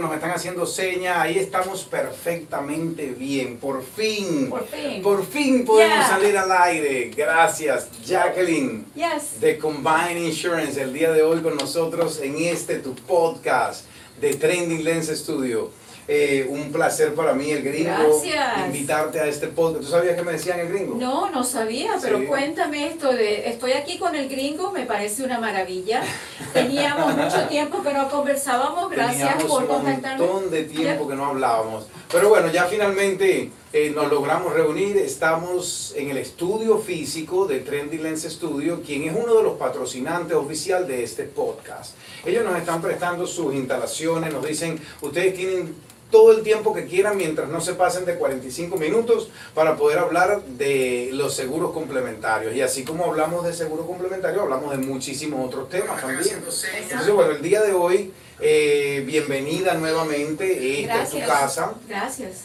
nos están haciendo señas, ahí estamos perfectamente bien, por fin, Por fin. por fin podemos Yeah. salir al aire, gracias Jacqueline Yes. de Combine Insurance, el día de hoy con nosotros en este tu podcast de Trending Lens Studio. Eh, un placer para mí, el gringo, Gracias. invitarte a este podcast. ¿Tú sabías que me decían el gringo? No, no sabía, pero Sí. cuéntame esto de, estoy aquí con el gringo, me parece una maravilla. Teníamos mucho tiempo que no conversábamos, gracias Teníamos por un contactarme. montón de tiempo que no hablábamos. Pero bueno, ya finalmente eh, nos logramos reunir. Estamos en el estudio físico de Trendy Lens Studio, quien es uno de los patrocinantes oficial de este podcast. Ellos nos están prestando sus instalaciones, nos dicen, ustedes tienen todo el tiempo que quieran mientras no se pasen de 45 minutos para poder hablar de los seguros complementarios. Y así como hablamos de seguros complementarios, hablamos de muchísimos otros temas también. Entonces, bueno, el día de hoy, eh, bienvenida nuevamente. Esta es tu casa. Gracias.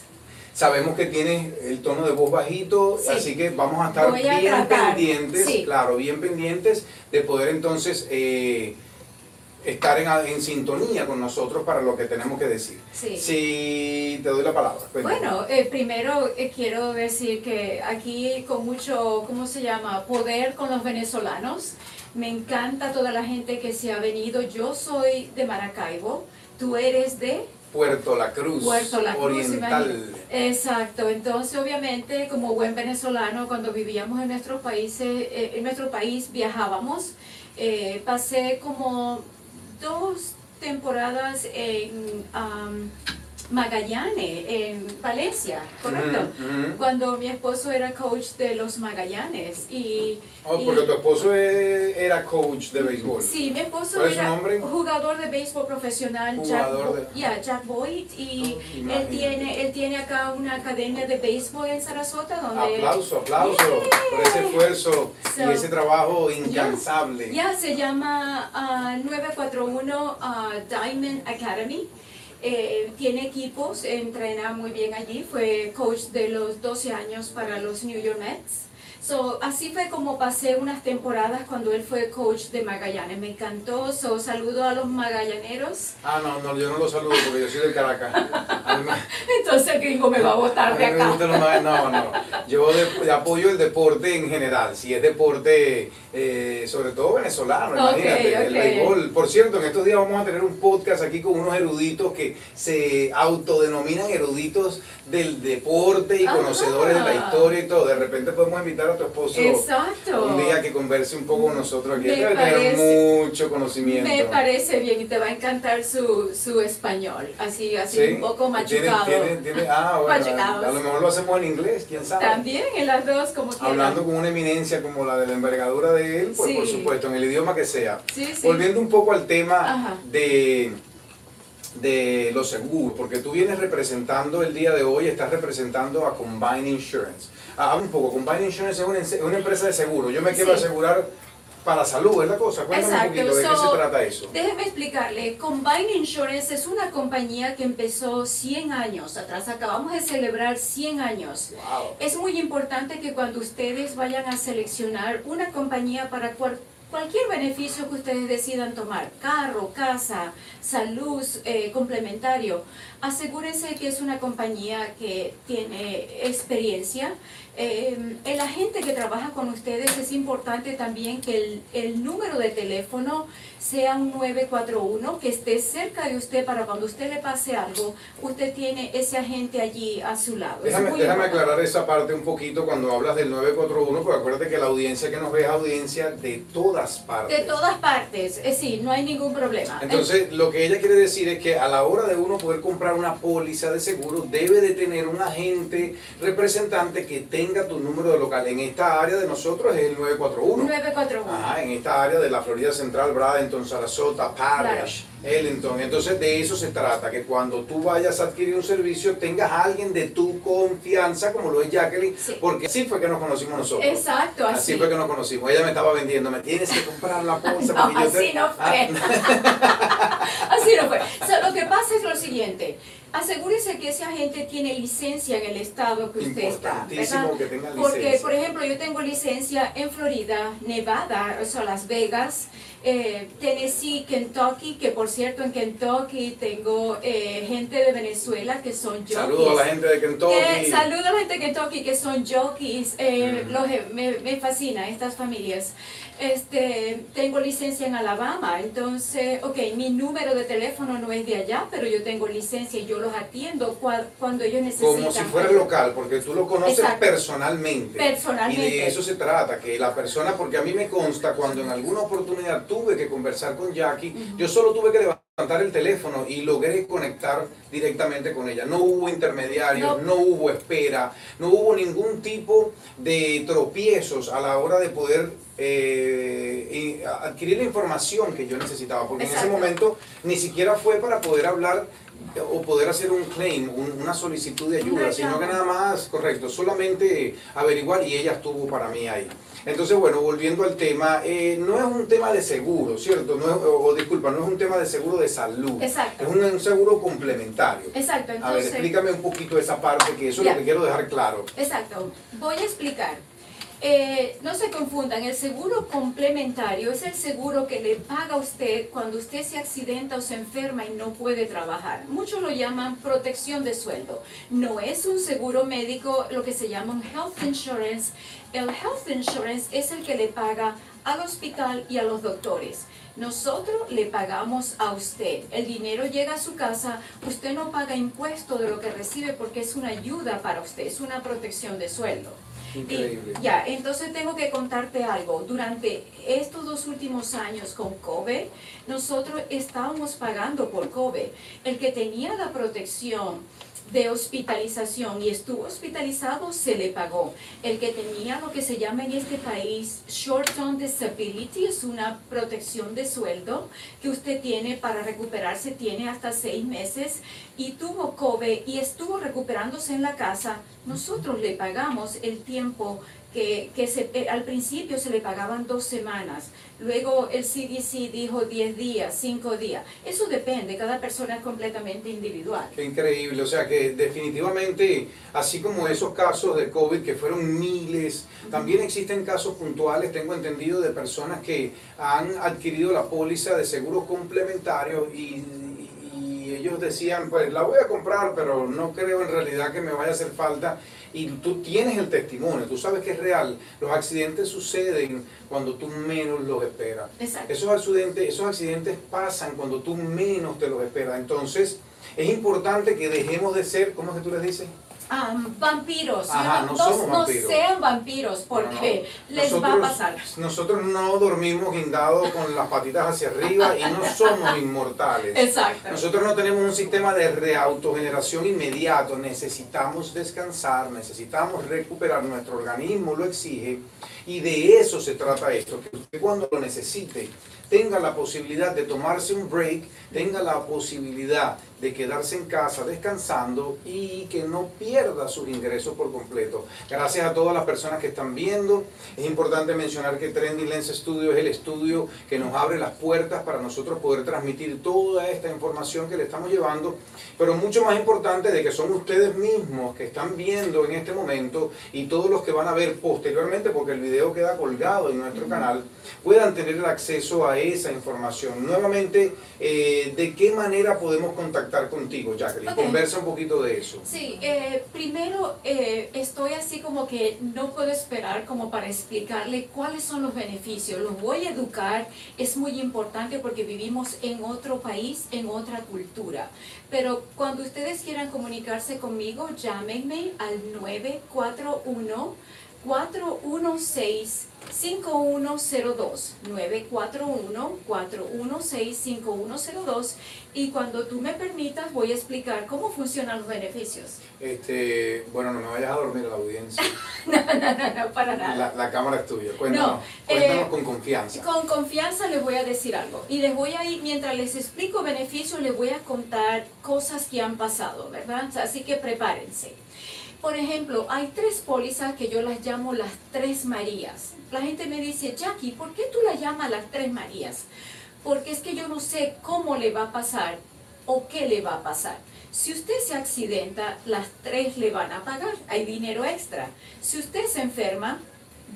Sabemos que tienes el tono de voz bajito, Sí. así que vamos a estar a bien tratar, pendientes, sí. claro, bien pendientes de poder entonces eh, estar en, en sintonía con nosotros para lo que tenemos que decir. Sí. Si te doy la palabra. cuéntame. Bueno, eh, primero eh, quiero decir que aquí con mucho, ¿cómo se llama? Poder con los venezolanos. Me encanta toda la gente que se ha venido. Yo soy de Maracaibo, tú eres de... Puerto La Cruz, Puerto La Cruz, Oriental. Exacto, entonces obviamente como buen venezolano cuando vivíamos en nuestros países, eh, en nuestro país viajábamos, eh, pasé como dos temporadas en am, Magallanes, en Valencia, ¿correcto? Ujú, ujú. Cuando mi esposo era coach de los Magallanes y... Oh, y- porque tu esposo eh, era coach de béisbol. Sí, mi esposo ¿Cuál es era nombre? jugador de béisbol profesional, Jugador Jack, de- yeah, Jack Boyd, y Oh, él tiene, él tiene acá una academia de béisbol en Sarasota donde... Aplauso, aplauso por ese esfuerzo y So- ese trabajo incansable. Ya se llama ah, 941 ah, Diamond Academy. Eh, tiene equipos, entrena muy bien allí. Fue coach de los 12 años para los New York Mets. So, así fue como pasé unas temporadas cuando él fue coach de Magallanes. Me encantó. So, saludo a los magallaneros. Ah, no, no, yo no lo saludo porque yo soy del Caracas. Entonces el gringo me va a mí de acá. los No, no. Yo de- apoyo el deporte en general. Si es deporte, eh, sobre todo venezolano, Ok, imagínate, el ok. béisbol. Por cierto, en estos días vamos a tener un podcast aquí con unos eruditos que se autodenominan eruditos del deporte y Ajá. conocedores de la historia y todo. De repente podemos invitar a tu esposo. Exacto. Un día que converse un poco con nosotros aquí. Debe tener mucho conocimiento. Me parece bien y te va a encantar su, su español, así, así Sí. un poco machucado. tiene- tiene- ah, bueno, a, a lo mejor lo hacemos en inglés, quién sabe. También en las dos, como quieran. Hablando con una eminencia como la de la envergadura de él, pues Sí. por supuesto, en el idioma que sea. Sí, sí. Volviendo un poco al tema Ajá. de, de los seguros, porque tú vienes representando el día de hoy, estás representando a Combine Insurance. Ah, un poco, Combine Insurance es una, una empresa de seguro. Yo me quiero Sí. asegurar para salud, es la cosa. Cuéntame Exacto. un poquito de qué So, se trata eso. Déjeme explicarle, Combine Insurance es una compañía que empezó 100 años atrás, acabamos de celebrar 100 años. Wow. Es muy importante que cuando ustedes vayan a seleccionar una compañía para cual- cualquier beneficio que ustedes decidan tomar, carro, casa, salud, eh, complementario, asegúrense que es una compañía que tiene experiencia. Eh, el agente que trabaja con ustedes es importante también que el, el número de teléfono sea un 941, que esté cerca de usted para cuando usted le pase algo, usted tiene ese agente allí a su lado. Déjame, aclarar esa parte un poquito cuando hablas del 941, porque acuérdate que la audiencia que nos ve es audiencia de todas partes. De todas partes, eh, sí, no hay ningún problema. Entonces, lo que ella quiere decir es que a la hora de uno poder comprar una póliza de seguro, debe de tener un agente representante que tenga tu número de local. En esta área de nosotros es el 941. 941. Ajá, en esta área de la Florida Central, Bradenton, Sarasota, Parrish, Ellington. Entonces de eso se trata, que cuando tú vayas a adquirir un servicio tengas a alguien de tu confianza, como lo es Jacqueline, Sí. porque así fue que nos conocimos nosotros. Exacto, así. Así fue que nos conocimos. Ella me estaba vendiendo, me tienes que comprar la póliza. No, yo te- así no fue. Así no fue. Lo que pasa es lo siguiente. Asegúrese que ese agente tiene licencia en el estado que usted está. Que tenga Porque, por ejemplo, yo tengo licencia en Florida, Nevada, o sea, Las Vegas, eh, Tennessee, Kentucky, que por cierto en Kentucky tengo eh, gente de Venezuela que son jockeys. Saludos a la gente de Kentucky. Eh, saludos a la gente de Kentucky que son jockeys. Mm. los, me, me fascina estas familias. Este, tengo licencia en Alabama, entonces, ok, mi número de teléfono no es de allá, pero yo tengo licencia y yo los atiendo cua- cuando ellos necesitan. Como si fuera local, porque tú lo conoces Exacto. personalmente. Personalmente. Y de eso se trata, que la persona, porque a mí me consta cuando en alguna oportunidad tuve que conversar con Jackie, yo solo tuve que levantar el teléfono y logré conectar directamente con ella. No hubo intermediarios, no, No. hubo espera, no hubo ningún tipo de tropiezos a la hora de poder eh, adquirir la información que yo necesitaba, porque en ese momento ni siquiera fue para poder hablar o poder hacer un claim, un- una solicitud de ayuda, sino que nada más, correcto, solamente averiguar y ella estuvo para mí ahí. Entonces, bueno, volviendo al tema, eh, no es un tema de seguro, ¿cierto? No es, o, o disculpa, no es un tema de seguro de salud. Exacto. Es un, un seguro complementario. Exacto, A ver, entonces. explícame un poquito esa parte, que eso es lo que quiero dejar claro. Exacto. Voy a explicar. Eh, no se confundan, el seguro complementario es el seguro que le paga a usted cuando usted se accidenta o se enferma y no puede trabajar. Muchos lo llaman protección de sueldo. No es un seguro médico, lo que se llama un health insurance. El health insurance es el que le paga al hospital y a los doctores. Nosotros le pagamos a usted. El dinero llega a su casa, usted no paga impuesto de lo que recibe porque es una ayuda para usted, es una protección de sueldo. Y- Increíble. ya, entonces tengo que contarte algo. Durante estos dos últimos años con COVID, nosotros estábamos pagando por COVID. El que tenía la protección de hospitalización y estuvo hospitalizado, se le pagó. El que tenía lo que se llama en este país short-term disability, es una protección de sueldo que usted tiene para recuperarse, tiene hasta seis meses y tuvo COVID y estuvo recuperándose en la casa, nosotros le pagamos el tiempo que, que se, eh, al principio se le pagaban dos semanas, luego el CDC dijo 10 días, 5 días. Eso depende, cada persona es completamente individual. Qué increíble, o sea que definitivamente, así como esos casos de COVID que fueron miles, también existen casos puntuales, tengo entendido, de personas que han adquirido la póliza de seguro complementario y, y ellos decían, pues la voy a comprar, pero no creo en realidad que me vaya a hacer falta. Y tú tienes el testimonio, tú sabes que es real. Los accidentes suceden cuando tú menos los esperas. Exacto. Esos accidentes, esos accidentes pasan cuando tú menos te los esperas. Entonces, es importante que dejemos de ser, ¿cómo es que tú les dices? Ah, vampiros, Ajá, no no, somos no vampiros. sean vampiros porque No, les va a Nosotros- pasar. Nosotros no dormimos guindados con las patitas hacia arriba y no somos inmortales. Exacto. Nosotros no tenemos un sistema de reautogeneración inmediato, necesitamos descansar, necesitamos recuperar, nuestro organismo lo exige y de eso se trata esto, que usted cuando lo necesite tenga la posibilidad de tomarse un break, tenga la posibilidad de quedarse en casa descansando y que no pierda sus ingresos por completo. Gracias a todas las personas que están viendo. Es importante mencionar que Trendy Lens Studio es el estudio que nos abre las puertas para nosotros poder transmitir toda esta información que le estamos llevando, pero mucho más importante de que son ustedes mismos que están viendo en este momento y todos los que van a ver posteriormente, porque el video queda colgado en nuestro canal, puedan tener el acceso a esa información. Nuevamente, eh, ¿de qué manera podemos contactar contigo, Jacqueline? Ok. Conversa un poquito de eso. Sí, eh, primero eh, estoy así como que no puedo esperar como para explicarle cuáles son los beneficios. Los voy a educar, es muy importante porque vivimos en otro país, en otra cultura. Pero cuando ustedes quieran comunicarse conmigo, llámenme al 941 416 5102 941 416 5102 y cuando tú me permitas voy a explicar cómo funcionan los beneficios. Este, bueno, no me vayas a dormir a la audiencia. No, no, no, para nada. La, la cámara es tuya. Cuéntanos, No, cuéntanos eh, con confianza. Con confianza les voy a decir algo y les voy a ir, mientras les explico beneficios, les voy a contar cosas que han pasado, ¿verdad? Así que prepárense. Por ejemplo, hay tres pólizas que yo las llamo las tres Marías. La gente me dice, Jackie, ¿por qué tú las llamas las tres Marías? Porque es que yo no sé cómo le va a pasar o qué le va a pasar. Si usted se accidenta, las tres le van a pagar, hay dinero extra. Si usted se enferma,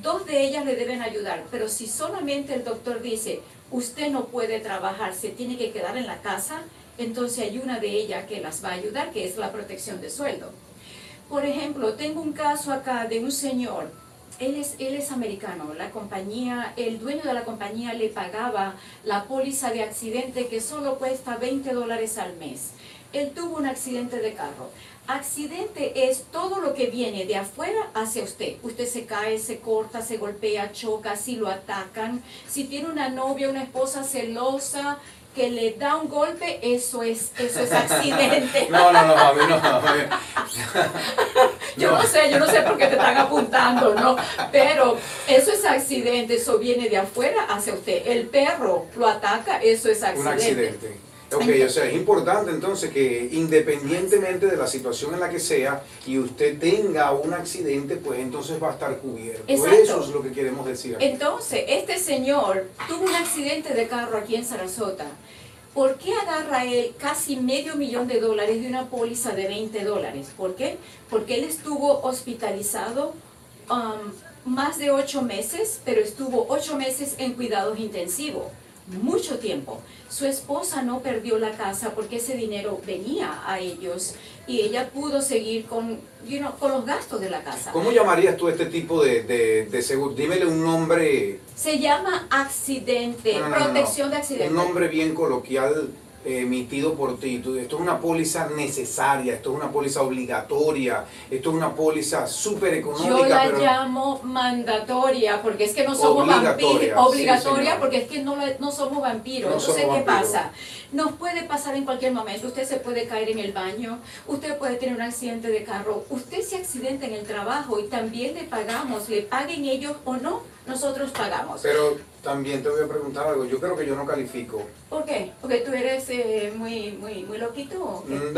dos de ellas le deben ayudar, pero si solamente el doctor dice, usted no puede trabajar, se tiene que quedar en la casa, entonces hay una de ellas que las va a ayudar, que es la protección de sueldo. Por ejemplo, tengo un caso acá de un señor, él es, él es americano, la compañía, el dueño de la compañía le pagaba la póliza de accidente que solo cuesta 20 dólares al mes. Él tuvo un accidente de carro. Accidente es todo lo que viene de afuera hacia usted. Usted se cae, se corta, se golpea, choca, si lo atacan. Si tiene una novia, una esposa celosa que le da un golpe, eso es, eso es accidente. no, no, no, a mí no. yo no. sé, yo no sé por qué te están apuntando, ¿no? Pero eso es accidente, eso viene de afuera hacia usted. El perro lo ataca, eso es accidente. Un accidente. Ok, o sea, es importante entonces que independientemente de la situación en la que sea y usted tenga un accidente, pues entonces va a estar cubierto. Exacto. Eso es lo que queremos decir. Aquí. Entonces, este señor tuvo un accidente de carro aquí en Sarasota. ¿Por qué agarra él casi medio millón de dólares de una póliza de 20 dólares? ¿Por qué? Porque él estuvo hospitalizado um, más de ocho meses, pero estuvo ocho meses en cuidados intensivos mucho tiempo. Su esposa no perdió la casa porque ese dinero venía a ellos y ella pudo seguir con, you know, con los gastos de la casa. ¿Cómo llamarías tú este tipo de, de, de seguro? Dímele un nombre. Se llama accidente, No, no, protección no. de accidente. Un nombre bien coloquial emitido por ti. Esto es una póliza necesaria, esto es una póliza obligatoria, esto es una póliza súper económica. Yo la pero llamo mandatoria porque es que no somos Obligatoria, vampiros. Obligatoria porque es que no, no somos vampiros. No Entonces, somos ¿qué vampiros. pasa? Nos puede pasar en cualquier momento. Usted se puede caer en el baño, usted puede tener un accidente de carro, usted se accidenta en el trabajo y también le pagamos, le paguen ellos o no, nosotros pagamos. Pero también te voy a preguntar algo. Yo creo que yo no califico. ¿Por qué? Porque tú eres eh, muy, muy, muy loquito. ¿o qué?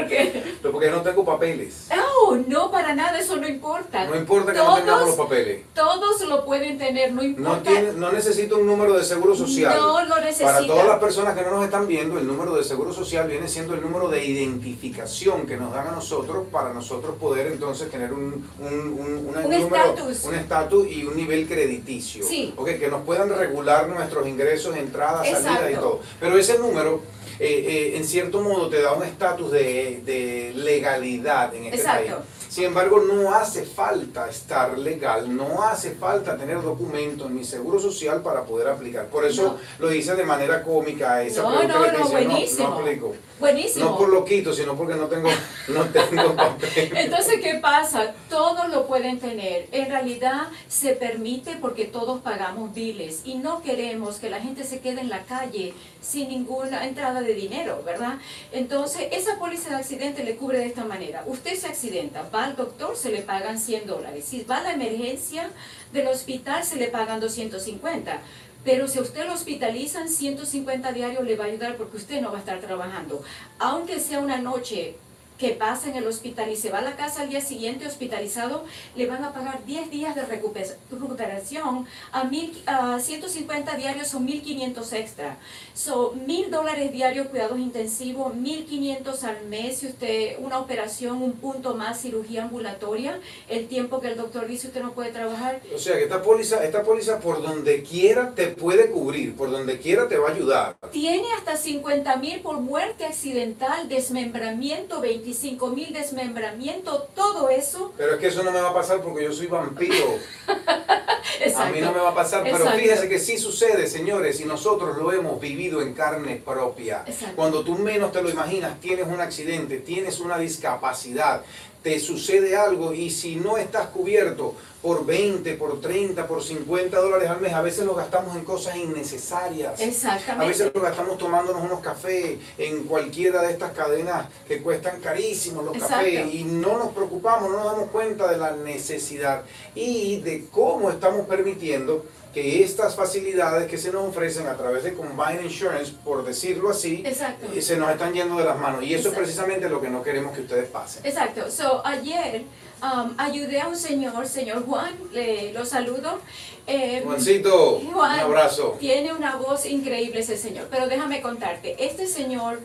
¿Por qué? Porque no tengo papeles. No, no, para nada, eso no importa. No importa que no tengamos los papeles. Todos lo pueden tener, no No, importa. tiene, no necesito un número de seguro social. No lo necesita. Para todas las personas que no nos están viendo, el número de seguro social viene siendo el número de identificación que nos dan a nosotros para nosotros poder entonces tener un, un, un, Un número- estatus. un estatus y un nivel crediticio. Sí. Ok, que nos puedan regular nuestros ingresos, entradas, salidas y todo. Pero ese número, eh, eh, en cierto modo, te da un estatus de, de legalidad en este Exacto. país. Sin embargo, no hace falta estar legal, no hace falta tener documentos ni seguro social para poder aplicar. Por eso lo hice de manera cómica esa No, pregunta no, que no, buenísimo. no aplico. Buenísimo. No por loquito, sino porque no tengo, no tengo papel. Entonces, ¿qué pasa? Todos lo pueden tener. En realidad se permite porque todos pagamos biles y no queremos que la gente se quede en la calle sin ninguna entrada de dinero, ¿verdad? Entonces, esa póliza de accidente le cubre de esta manera. Usted se accidenta, va al doctor, se le pagan 100 dólares. Si va a la emergencia del hospital, se le pagan 250. Pero si usted lo hospitalizan, 150 diarios le va a ayudar porque usted no va a estar trabajando. Aunque sea una noche que pasa en el hospital y se va a la casa al día siguiente hospitalizado, le van a pagar 10 días de recupe- recuperación a, mil, a 150 diarios son 1500 extra. So, 1000 dólares diarios cuidados intensivos, 1500 al mes si usted una operación, un punto más, cirugía ambulatoria, el tiempo que el doctor dice usted no puede trabajar, O sea que esta póliza, esta póliza por donde quiera te puede cubrir, por donde quiera te va a ayudar. Tiene hasta 50 mil por muerte accidental, desmembramiento, 25 mil desmembramiento, todo eso. Pero es que eso no me va a pasar porque yo soy vampiro. A mí no me va a pasar, pero Exacto. fíjese que sí sucede, señores, y nosotros lo hemos vivido en carne propia. Exacto. Cuando tú menos te lo imaginas, tienes un accidente, tienes una discapacidad, te sucede algo y si no estás cubierto por 20, por 30, por 50 dólares al mes, a veces lo gastamos en cosas innecesarias. Exactamente. A veces lo gastamos tomándonos unos cafés en cualquiera de estas cadenas que cuestan carísimos los Exacto. cafés y no nos preocupamos, no nos damos cuenta de la necesidad y de cómo estamos permitiendo que estas facilidades que se nos ofrecen a través de Combine Insurance, por decirlo así, Exacto. eh, se nos están yendo de las manos. Y eso Exacto. es precisamente lo que no queremos que ustedes pasen. Exacto. So, ayer um, ayudé a un señor, señor Juan, le, lo saludo. Eh, Juancito, Juan un abrazo. Tiene una voz increíble ese señor, pero déjame contarte, este señor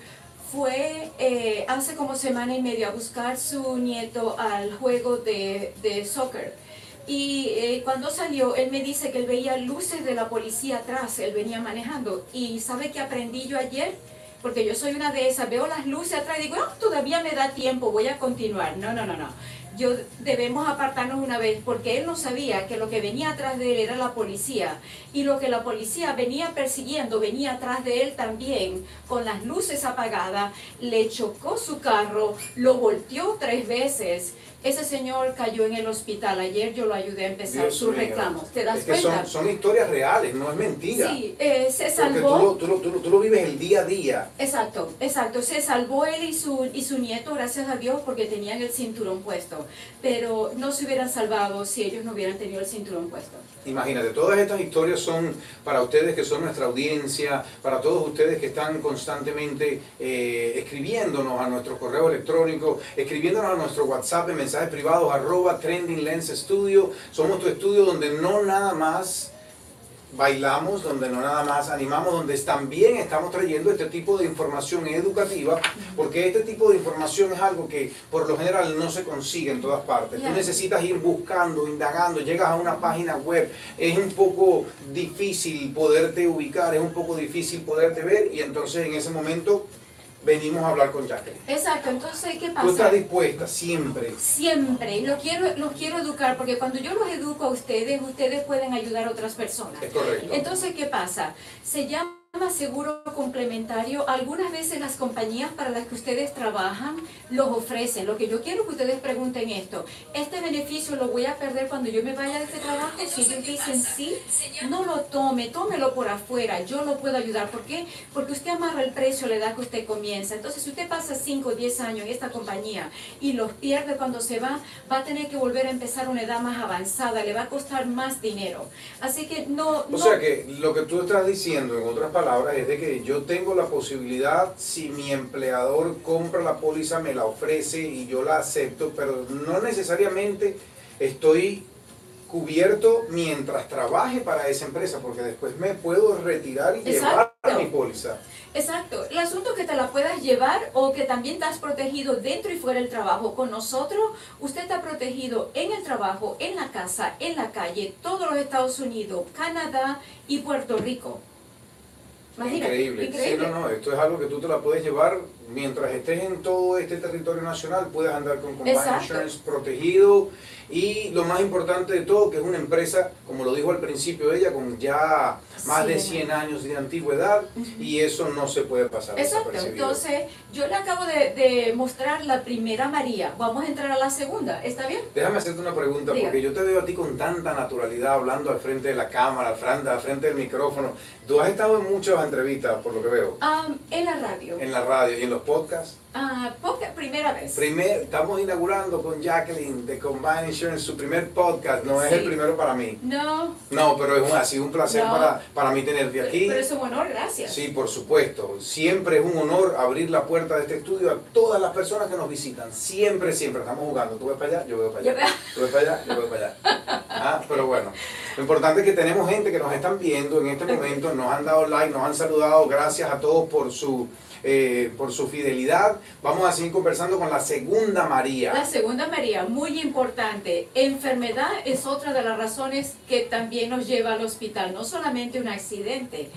fue eh, hace como semana y media a buscar su nieto al juego de, de soccer, Y eh, cuando salió, él me dice que él veía luces de la policía atrás, él venía manejando. ¿Y sabe qué aprendí yo ayer? Porque yo soy una de esas, veo las luces atrás y digo, ah, todavía me da tiempo, voy a continuar. No, no, no, no yo debemos apartarnos una vez porque él no sabía que lo que venía atrás de él era la policía y lo que la policía venía persiguiendo venía atrás de él también con las luces apagadas, le chocó su carro, lo volteó tres veces ese señor cayó en el hospital. Ayer yo lo ayudé a empezar sus reclamos. ¿Te das cuenta? Son, son, historias reales, no es mentira. Sí, eh, se salvó. Tú, tú, tú, lo vives el día a día. Exacto, exacto. Se salvó él y su, y su nieto, gracias a Dios, porque tenían el cinturón puesto. Pero no se hubieran salvado si ellos no hubieran tenido el cinturón puesto. Imagínate, todas estas historias son para ustedes que son nuestra audiencia, para todos ustedes que están constantemente eh, escribiéndonos a nuestro correo electrónico, escribiéndonos a nuestro WhatsApp en mensajes privados, arroba Trending Lens Studio. Somos tu estudio donde no nada más bailamos, donde no nada más animamos, donde también estamos trayendo este tipo de información educativa, porque este tipo de información es algo que por lo general no se consigue en todas partes. Tú necesitas ir buscando, indagando, llegas a una página web, es un poco difícil poderte ubicar, es un poco difícil poderte ver y entonces en ese momento venimos a hablar con Jacqueline. Exacto, entonces, ¿qué pasa? Tú estás dispuesta, siempre. Siempre, los quiero, los quiero educar, porque cuando yo los educo a ustedes, ustedes pueden ayudar a otras personas. Es correcto. Entonces, ¿qué pasa? Se llama seguro complementario, algunas veces las compañías para las que ustedes trabajan los ofrecen. Lo que yo quiero que ustedes pregunten esto, ¿este beneficio lo voy a perder cuando yo me vaya de este trabajo? Si ellos dicen sí, no lo tome, tómelo por afuera, yo lo puedo ayudar. ¿Por qué? Porque usted amarra el precio a la edad que usted comienza. Entonces, si usted pasa 5 o 10 años en esta compañía y los pierde cuando se va, va a tener que volver a empezar una edad más avanzada, le va a costar más dinero. Así que no... O sea que lo que tú estás diciendo, en otras palabras, es de que yo tengo la posibilidad, si mi empleador compra la póliza, me la ofrece y yo la acepto, pero no necesariamente estoy cubierto mientras trabaje para esa empresa, porque después me puedo retirar y llevar mi póliza. Exacto. El asunto es que te la puedas llevar o que también estás protegido dentro y fuera del trabajo. Con nosotros, usted está protegido en el trabajo, en la casa, en la calle, todos los Estados Unidos, Canadá y Puerto Rico. Increíble. Sí, no, no, esto es algo que tú te la puedes llevar mientras estés en todo este territorio nacional, puedes andar con Combine Insurance protegido y lo más importante de todo, que es una empresa, como lo dijo al principio ella, con ya más de 100 años de antigüedad y eso no se puede pasar. Exacto, entonces yo le acabo de, mostrar la primera María, vamos a entrar a la segunda, ¿está bien? Déjame hacerte una pregunta, porque yo te veo a ti con tanta naturalidad hablando al frente de la cámara, al frente, al frente del micrófono. Tú has estado en muchas entrevistas, por lo que veo. en la radio. En la radio y en los podcasts. Ah, podcast, primera vez. Primer, estamos inaugurando con Jacqueline de Combine Insurance su primer podcast. No es el primero para mí. No. No, pero es un, ha sido un placer para, para mí tenerte aquí. Pero es un honor, gracias. Sí, por supuesto. Siempre es un honor abrir la puerta de este estudio a todas las personas que nos visitan. Siempre, siempre. Estamos jugando. Tú ves para allá, yo veo para allá. Tú ves para allá, yo veo para allá. Ah, pero bueno. Lo importante es que tenemos gente que nos están viendo en este momento, nos han dado like, nos han saludado. Gracias a todos por su eh, por su fidelidad. Vamos a seguir conversando con la segunda María. La segunda María, muy importante. Enfermedad es otra de las razones que también nos lleva al hospital, no solamente un accidente.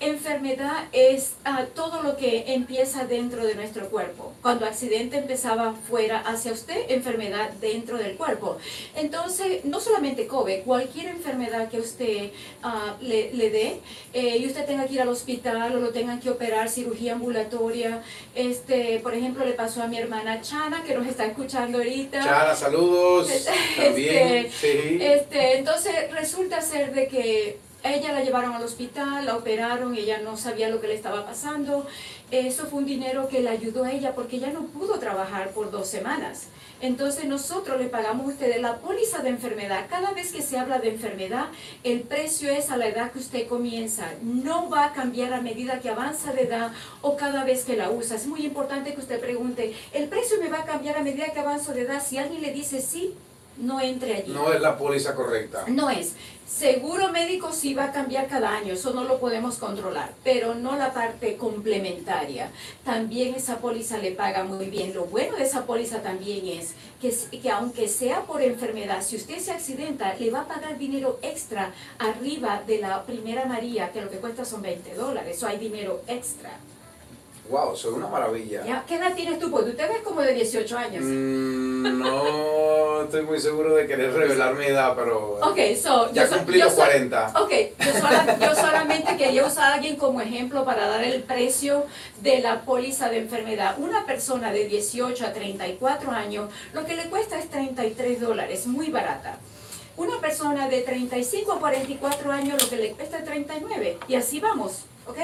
Enfermedad es ah, todo lo que empieza dentro de nuestro cuerpo. Cuando accidente empezaba fuera hacia usted, enfermedad dentro del cuerpo. Entonces, no solamente COVID, cualquier enfermedad que usted ah, le, dé eh, y usted tenga que ir al hospital o lo tengan que operar, cirugía ambulatoria. Este, por ejemplo, le pasó a mi hermana Chana, que nos está escuchando ahorita. Chana, saludos. También, este, este, entonces, resulta ser de que ella la llevaron al hospital, la operaron, ella no sabía lo que le estaba pasando. Eso fue un dinero que le ayudó a ella porque ella no pudo trabajar por dos semanas. Entonces nosotros le pagamos a ustedes la póliza de enfermedad. Cada vez que se habla de enfermedad, el precio es a la edad que usted comienza. No va a cambiar a medida que avanza de edad o cada vez que la usa. Es muy importante que usted pregunte, ¿el precio me va a cambiar a medida que avanzo de edad? Si alguien le dice sí, no entre allí. No es la póliza correcta. No es. Seguro médico sí va a cambiar cada año, eso no lo podemos controlar, pero no la parte complementaria. También esa póliza le paga muy bien. Lo bueno de esa póliza también es que, que aunque sea por enfermedad, si usted se accidenta, le va a pagar dinero extra arriba de la primera María, que lo que cuesta son 20 dólares, eso hay dinero extra. Wow, eso es una maravilla. ¿Ya? ¿Qué edad tienes tú? Porque tú te ves como de 18 años. Mm, no estoy muy seguro de querer revelar mi edad, pero Ok, so, ya yo, so- cumplí yo los so- 40. Ok, yo, sola- yo solamente quería usar a alguien como ejemplo para dar el precio de la póliza de enfermedad. Una persona de 18 a 34 años, lo que le cuesta es 33 dólares, muy barata. Una persona de 35 a 44 años, lo que le cuesta es 39. Y así vamos, ¿ok?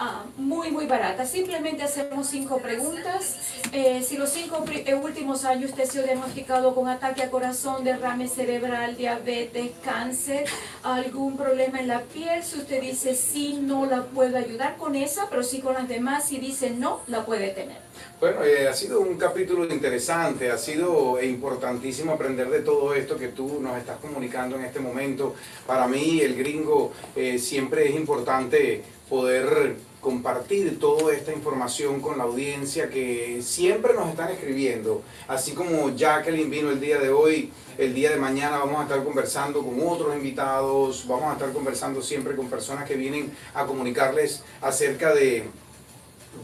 Ah, muy, muy barata. Simplemente hacemos cinco preguntas. Eh, si los cinco eh, últimos años usted ha sido diagnosticado con ataque a corazón, derrame cerebral, diabetes, cáncer, algún problema en la piel, si usted dice sí, no la puedo ayudar con esa, pero sí con las demás, si dice no, la puede tener. Bueno, eh, ha sido un capítulo interesante, ha sido importantísimo aprender de todo esto que tú nos estás comunicando en este momento. Para mí, el gringo, eh, siempre es importante poder compartir toda esta información con la audiencia que siempre nos están escribiendo. Así como Jacqueline vino el día de hoy, el día de mañana vamos a estar conversando con otros invitados, vamos a estar conversando siempre con personas que vienen a comunicarles acerca de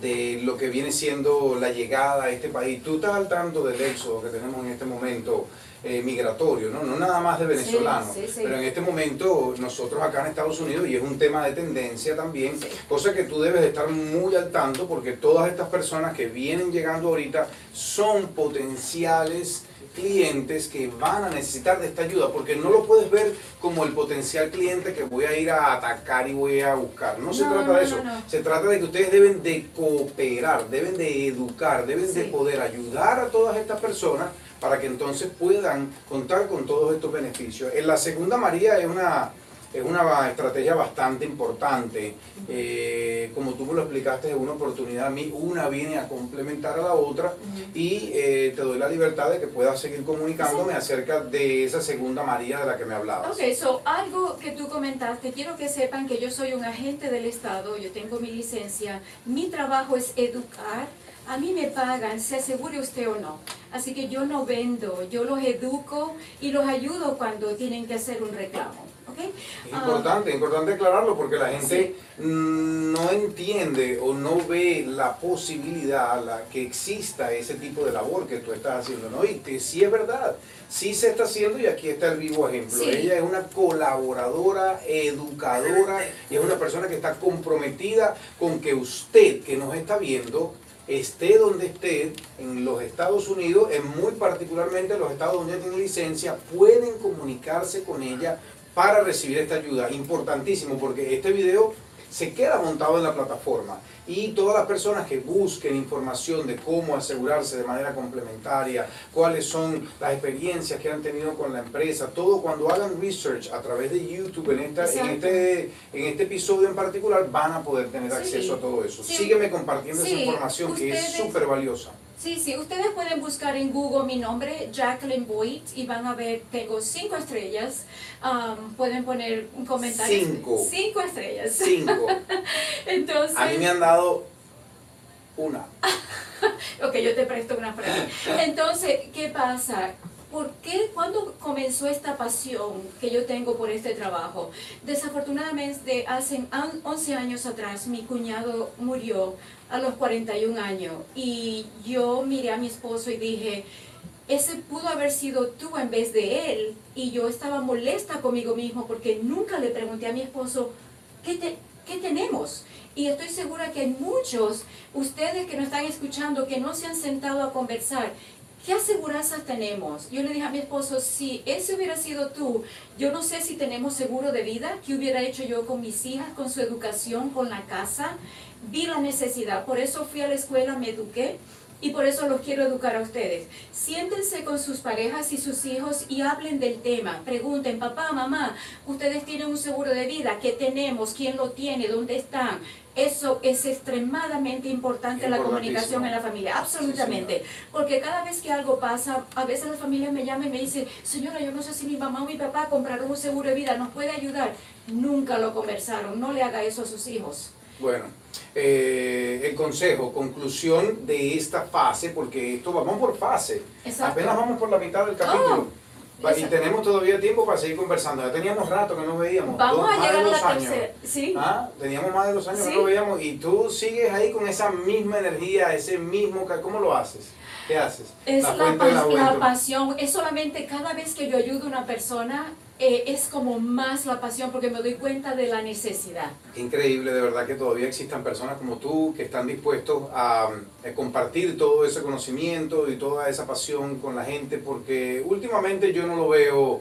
de lo que viene siendo la llegada a este país. Tú estás al tanto del éxodo que tenemos en este momento eh, migratorio, ¿no? no nada más de venezolanos, Sí, sí, sí. pero en este momento nosotros acá en Estados Unidos, y es un tema de tendencia también, cosa que tú debes de estar muy al tanto porque todas estas personas que vienen llegando ahorita son potenciales clientes que van a necesitar de esta ayuda, porque no lo puedes ver como el potencial cliente que voy a ir a atacar y voy a buscar. No, se trata no, de eso. no. Se trata de que ustedes deben de cooperar, deben de educar, deben de poder ayudar a todas estas personas para que entonces puedan contar con todos estos beneficios. En la segunda María es una, es una estrategia bastante importante. Eh, como tú me lo explicaste, es una oportunidad. A mí una viene a complementar a la otra y eh, te doy la libertad de que puedas seguir comunicándome acerca de esa segunda María de la que me hablabas. Ok, so algo que tú comentaste, quiero que sepan que yo soy un agente del Estado, yo tengo mi licencia, mi trabajo es educar, a mí me pagan, se asegure usted o no. Así que yo no vendo, yo los educo y los ayudo cuando tienen que hacer un reclamo. ¿Ok? Es Ah, importante, importante aclararlo porque la gente no entiende o no ve la posibilidad la, que exista ese tipo de labor que tú estás haciendo, ¿no? Y que sí es verdad, sí se está haciendo y aquí está el vivo ejemplo. Sí. Ella es una colaboradora, educadora y es una persona que está comprometida con que usted que nos está viendo esté donde esté en los Estados Unidos, en muy particularmente los estados donde tienen licencia, pueden comunicarse con ella para recibir esta ayuda. Importantísimo porque este video se queda montado en la plataforma y todas las personas que busquen información de cómo asegurarse de manera complementaria, cuáles son las experiencias que han tenido con la empresa, todo cuando hagan research a través de YouTube en, esta, en, este, en este episodio en particular van a poder tener Sí. acceso a todo eso. Sí. Sígueme compartiendo esa información que es súper valiosa. Sí, sí, ustedes pueden buscar en Google mi nombre, Jacqueline Boyd, y van a ver, tengo cinco estrellas. Um, pueden poner un comentario. Cinco. Cinco estrellas. Cinco. Entonces, A mí me han dado una. ok, yo te presto una frase. Entonces, ¿qué pasa? ¿Por qué, cuando comenzó esta pasión que yo tengo por este trabajo? Desafortunadamente, hace an- 11 años atrás, mi cuñado murió a los 41 años y yo miré a mi esposo y dije, ese pudo haber sido tú en vez de él. Y yo estaba molesta conmigo mismo porque nunca le pregunté a mi esposo, ¿qué, te- qué tenemos? Y estoy segura que hay muchos, ustedes que nos están escuchando, que no se han sentado a conversar. ¿Qué aseguranzas tenemos? Yo le dije a mi esposo, si ese hubiera sido tú, yo no sé si tenemos seguro de vida, ¿qué hubiera hecho yo con mis hijas, con su educación, con la casa? Vi la necesidad, por eso fui a la escuela, me eduqué Y por eso los quiero educar a ustedes. Siéntense con sus parejas y sus hijos y hablen del tema. Pregunten, papá, mamá, ustedes tienen un seguro de vida. ¿Qué tenemos? ¿Quién lo tiene? ¿Dónde están? Eso es extremadamente importante la comunicación en la familia, absolutamente. Porque cada vez que algo pasa, a veces la familia me llama y me dice, señora, yo no sé si mi mamá o mi papá compraron un seguro de vida, ¿nos puede ayudar? Nunca lo conversaron, no le haga eso a sus hijos. Bueno, eh, el consejo, conclusión de esta fase, porque esto vamos por fase. Exacto. Apenas vamos por la mitad del capítulo. Oh, y tenemos todavía tiempo para seguir conversando. Ya teníamos rato que no veíamos. Vamos dos- a más llegar de a dos la años. tercera. Sí. Ah, Teníamos más de dos años que Sí. no lo veíamos y tú sigues ahí con esa misma energía, ese mismo... ¿Cómo lo haces? ¿Qué haces? Es la, de pas- la pasión, es solamente cada vez que yo ayudo a una persona, eh, es como más la pasión porque me doy cuenta de la necesidad. Increíble, de verdad que todavía existan personas como tú que están dispuestos a, eh, compartir todo ese conocimiento y toda esa pasión con la gente, porque últimamente yo no lo veo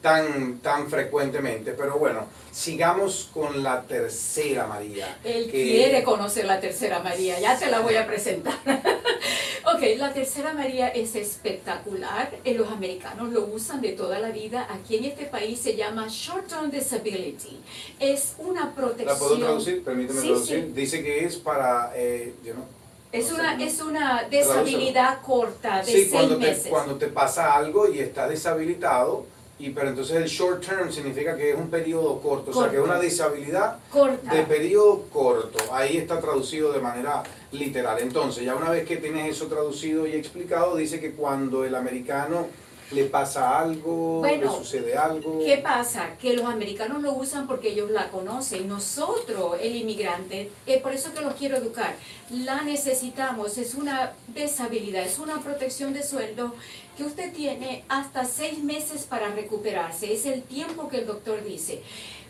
tan, tan frecuentemente. Pero bueno, sigamos con la tercera María. Él que- quiere conocer la tercera María, ya te la voy a presentar. ok, la tercera María es espectacular, eh, los americanos lo usan de toda la vida, aquí en este país se llama Short Term Disability, es una protección. ¿La puedo traducir? Permíteme Sí, traducir. sí. Dice que es para... eh, yo no- Es una, es una deshabilidad corta de Sí, seis cuando te, meses. cuando te pasa algo y está deshabilitado, y, pero entonces el short term significa que es un periodo corto, o sea que es una disabilidad corta. de periodo corto. Ahí está traducido de manera literal. Entonces, ya una vez que tienes eso traducido y explicado, dice que cuando el americano le pasa algo, Bueno, le sucede algo. ¿Qué pasa? Que los americanos lo usan porque ellos la conocen. Nosotros, el inmigrante, es por eso que los quiero educar, la necesitamos. Es una deshabilidad, es una protección de sueldo que usted tiene hasta seis meses para recuperarse. Es el tiempo que el doctor dice.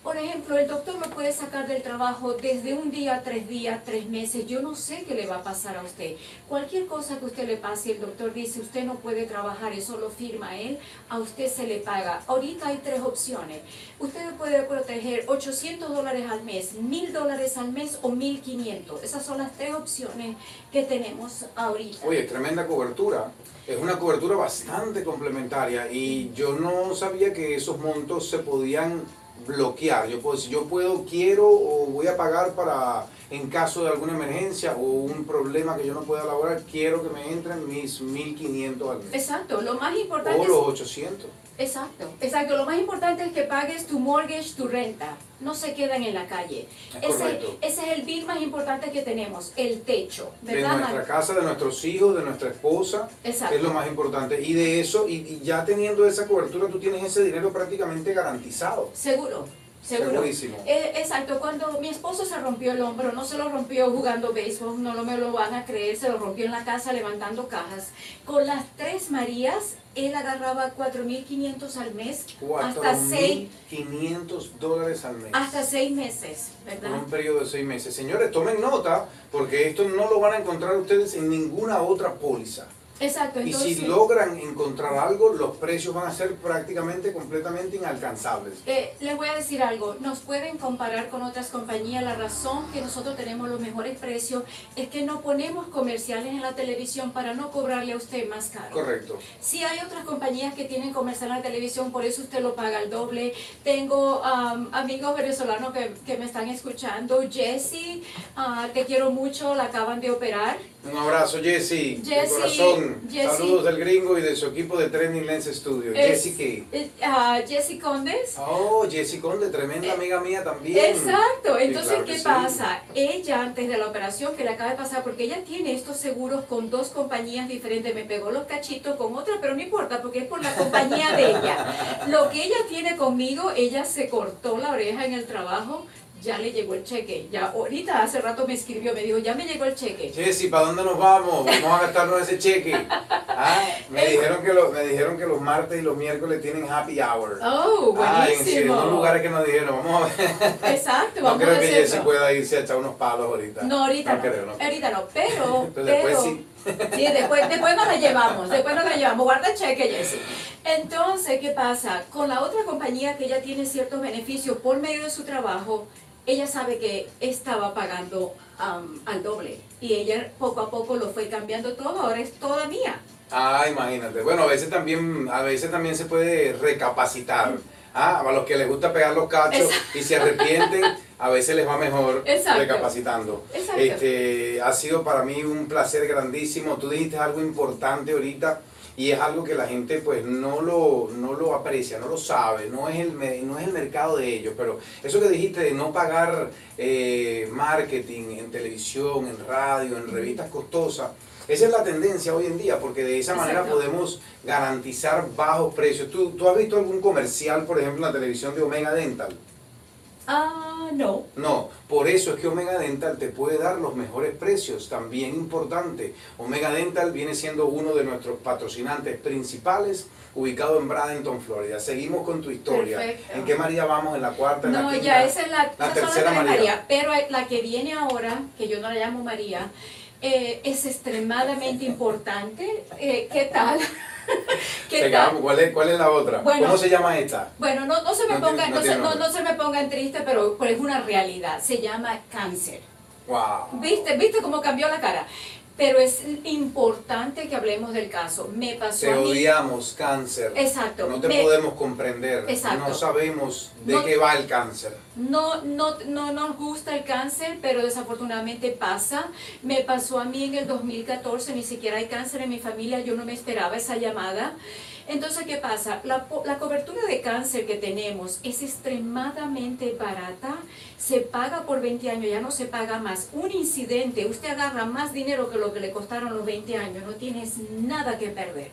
Por ejemplo, el doctor lo puede sacar del trabajo desde un día, tres días, tres meses. Yo no sé qué le va a pasar a usted. Cualquier cosa que usted le pase, el doctor dice, usted no puede trabajar, eso lo firma él, a usted se le paga. Ahorita hay tres opciones. Usted puede proteger 800 dólares al mes, 1000 dólares al mes o 1500. Esas son las tres opciones que tenemos ahorita. Oye, tremenda cobertura. Es una cobertura bastante complementaria y yo no sabía que esos montos se podían bloquear. Yo puedo yo puedo, quiero o voy a pagar para en caso de alguna emergencia o un problema que yo no pueda elaborar, quiero que me entren mis 1500 al mes. Exacto, lo más importante O los 800. Exacto, exacto. Lo más importante es que pagues tu mortgage, tu renta. No se quedan en la calle. Es Ese, es el bill más importante que tenemos, el techo, De nuestra casa, de nuestros hijos, de nuestra esposa, Exacto. es lo más importante. Y de eso, y, y ya teniendo esa cobertura, tú tienes ese dinero prácticamente garantizado. Seguro, seguro. Segurísimo. Eh, exacto, cuando mi esposo se rompió el hombro, no se lo rompió jugando béisbol, no lo me lo van a creer, se lo rompió en la casa levantando cajas. Con las tres Marías, él agarraba 4.500 al mes, hasta seis, 4.500 dólares al mes. hasta seis meses, ¿verdad? un periodo de seis meses. Señores, tomen nota, porque esto no lo van a encontrar ustedes en ninguna otra póliza. Exacto, Y entonces... si logran encontrar algo, los precios van a ser prácticamente completamente inalcanzables. Eh, les voy a decir algo, nos pueden comparar con otras compañías, la razón que nosotros tenemos los mejores precios es que no ponemos comerciales en la televisión para no cobrarle a usted más caro. Correcto. Sí hay otras compañías que tienen comercial en la televisión, por eso usted lo paga al doble. Tengo um, amigos venezolanos que, que me están escuchando. Jessie, ah, te quiero mucho, la acaban de operar. Un abrazo, de Jessie, corazón. Jessie. Saludos del gringo y de su equipo de Trending Lens Studio. Es- Jesse qué? Eh, ah, Jessie Condes. Oh, Jessie Conde, tremenda amiga mía también. Exacto, Sí, entonces claro ¿qué sí. pasa? Ella antes de la operación que le acaba de pasar, porque ella tiene estos seguros con dos compañías diferentes, me pegó los cachitos con otra, pero no importa porque es por la compañía de ella. Lo que ella tiene conmigo, ella se cortó la oreja en el trabajo, ya le llegó el cheque, ya ahorita hace rato me escribió, me dijo, ya me llegó el cheque. Jessy, ¿para dónde nos vamos? Vamos a gastarnos ese cheque. Ah, me, dijeron que lo- me dijeron que los martes y los miércoles tienen happy hour. Oh, Ah, en sí, unos buenísimo. lugares que nos dijeron, vamos a ver. Exacto, No vamos creo a que hacerlo. Jessy pueda irse a echar unos palos ahorita. No, ahorita no, creo, no. ahorita no, pero, Pero después sí. Sí, después, después nos la llevamos, después nos la llevamos, guarda el cheque, Jessy. Entonces, ¿qué pasa? Con la otra compañía que ella tiene ciertos beneficios por medio de su trabajo, ella sabe que estaba pagando am, al doble. y ella poco a poco lo fue cambiando todo, ahora es toda mía. Ah, imagínate. Bueno, a veces también, a veces también se puede recapacitar. Ah, a los que les gusta pegar los cachos y se arrepienten, a veces les va mejor recapacitando. Este, ha sido para mí un placer grandísimo. Tú dijiste algo importante ahorita y es algo que la gente pues no lo, no lo aprecia, no lo sabe, no es, el, no es el mercado de ellos, pero eso que dijiste de no pagar eh, marketing en televisión, en radio, en revistas costosas, esa es la tendencia hoy en día, porque de esa manera podemos garantizar bajos precios. ¿Tú, ¿Tú has visto algún comercial, por ejemplo, en la televisión de Omega Dental? Ah, no. No, por eso es que Omega Dental te puede dar los mejores precios, también importante. Omega Dental viene siendo uno de nuestros patrocinantes principales, ubicado en Bradenton, Florida. Seguimos con tu historia. ¿En qué María vamos? ¿En la cuarta? no, ya esa es la, tercera María. Pero la que viene ahora, que yo no la llamo María, eh, es extremadamente importante. Eh, ¿Qué tal? ¿Cuál, es, ¿Cuál es la otra? ¿Cómo se llama esta? Bueno, no, no se me ponga, no, se, no, no, se me pongan triste, pero, pero, es una realidad. Se llama cáncer. Wow. ¿Viste? ¿Viste cómo cambió la cara? Pero es importante que hablemos del caso. Me pasó Te odiamos cáncer. Exacto. No te podemos comprender. Exacto. No sabemos de qué va el cáncer. No, no, no nos gusta el cáncer, pero desafortunadamente pasa. Me pasó a mí en el 2014, ni siquiera hay cáncer en mi familia, yo no me esperaba esa llamada. Entonces, ¿qué pasa? La, la, cobertura de cáncer que tenemos es extremadamente barata, se paga por 20 años, ya no se paga más. Un incidente, usted agarra más dinero que lo que le costaron los 20 años, no tienes nada que perder.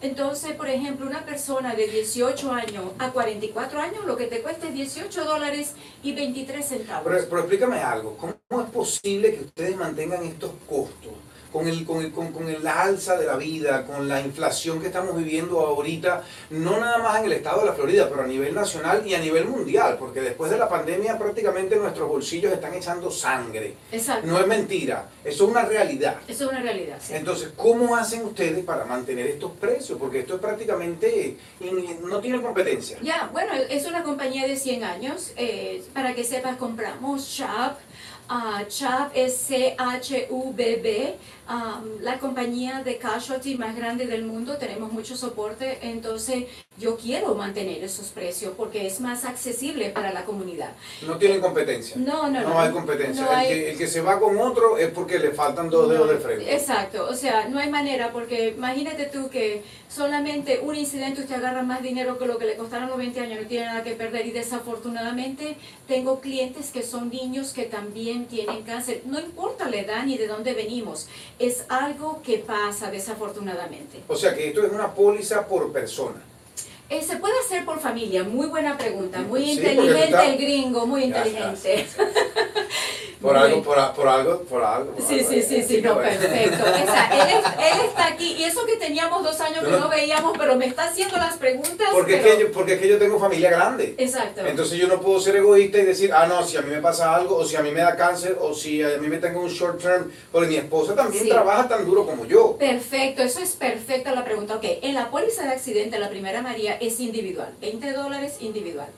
Entonces, por ejemplo, una persona de 18 años a 44 años, lo que te cuesta es 18 dólares y 23 centavos. Pero, pero explícame algo, ¿cómo es posible que ustedes mantengan estos costos? Con, el, con, el, con, con la alza de la vida, con la inflación que estamos viviendo ahorita, no nada más en el estado de la Florida, pero a nivel nacional y a nivel mundial, porque después de la pandemia prácticamente nuestros bolsillos están echando sangre. Exacto. No es mentira, eso es una realidad. Eso es una realidad. Sí. Entonces, ¿cómo hacen ustedes para mantener estos precios? Porque esto es prácticamente, no tiene competencia. Ya, bueno, es una compañía de 100 años. Eh, para que sepas, compramos Shop, uh, CHUB es C-H-U-B-B, um, la compañía de casualty más grande del mundo, tenemos mucho soporte, entonces yo quiero mantener esos precios porque es más accesible para la comunidad. No tienen competencia. No, no, no. No hay competencia. el, Que, se va con otro es porque le faltan dos dedos de frente. Exacto, o sea, no hay manera porque imagínate tú que solamente un incidente usted agarra más dinero que lo que le costaron los 20 años, no tiene nada que perder y desafortunadamente tengo clientes que son niños que también tienen cáncer. No importa la edad ni de dónde venimos, es algo que pasa desafortunadamente. O sea que esto es una póliza por persona. Eh, se puede hacer por familia, muy buena pregunta, muy inteligente el gringo, muy inteligente. Por algo, por, por, algo, por algo. sí, sí, sí, sí, no, perfecto. él, él, está aquí y eso que teníamos dos años que no veíamos, pero me está haciendo las preguntas. Porque, es que yo, porque es que yo tengo familia grande. Exacto. Entonces yo no puedo ser egoísta y decir, ah, no, si a mí me pasa algo, o si a mí me da cáncer, o si a mí me tengo un short term, porque mi esposa también trabaja tan duro como yo. Perfecto, eso es perfecta la pregunta. Ok, en la póliza de accidente, la primera María es individual, 20 dólares individual.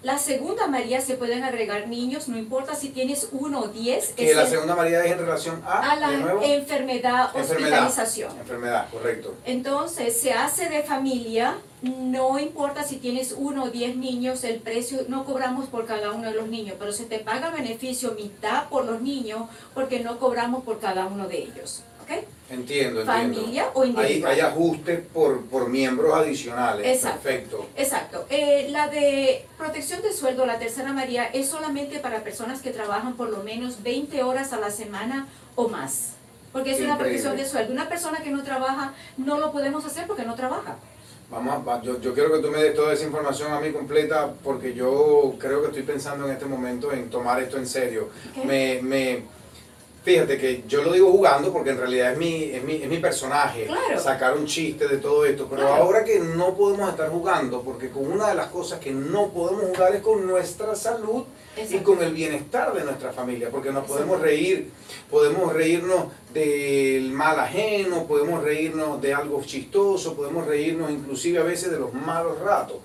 La segunda María se pueden agregar niños, no importa si tienes uno o diez. Que la segunda María es en relación a, la enfermedad, hospitalización. Enfermedad, correcto. Entonces, se hace de familia, no importa si tienes uno o diez niños, el precio no cobramos por cada uno de los niños, pero se te paga beneficio mitad por los niños porque no cobramos por cada uno de ellos. Entiendo, Familia o individual. Hay, ajustes por, por miembros adicionales. Exacto. Perfecto. Exacto. Eh, la de protección de sueldo, la tercera María, es solamente para personas que trabajan por lo menos 20 horas a la semana o más. Porque es una protección de sueldo. Una persona que no trabaja, no lo podemos hacer porque no trabaja. Vamos, yo, yo quiero que tú me des toda esa información a mí completa porque yo creo que estoy pensando en este momento en tomar esto en serio. Me, me, Fíjate que yo lo digo jugando porque en realidad es mi, es mi, es mi personaje, sacar un chiste de todo esto, pero ahora que no podemos estar jugando, porque con una de las cosas que no podemos jugar es con nuestra salud y con el bienestar de nuestra familia, porque nos podemos reír, podemos reírnos del mal ajeno, podemos reírnos de algo chistoso, podemos reírnos inclusive a veces de los malos ratos.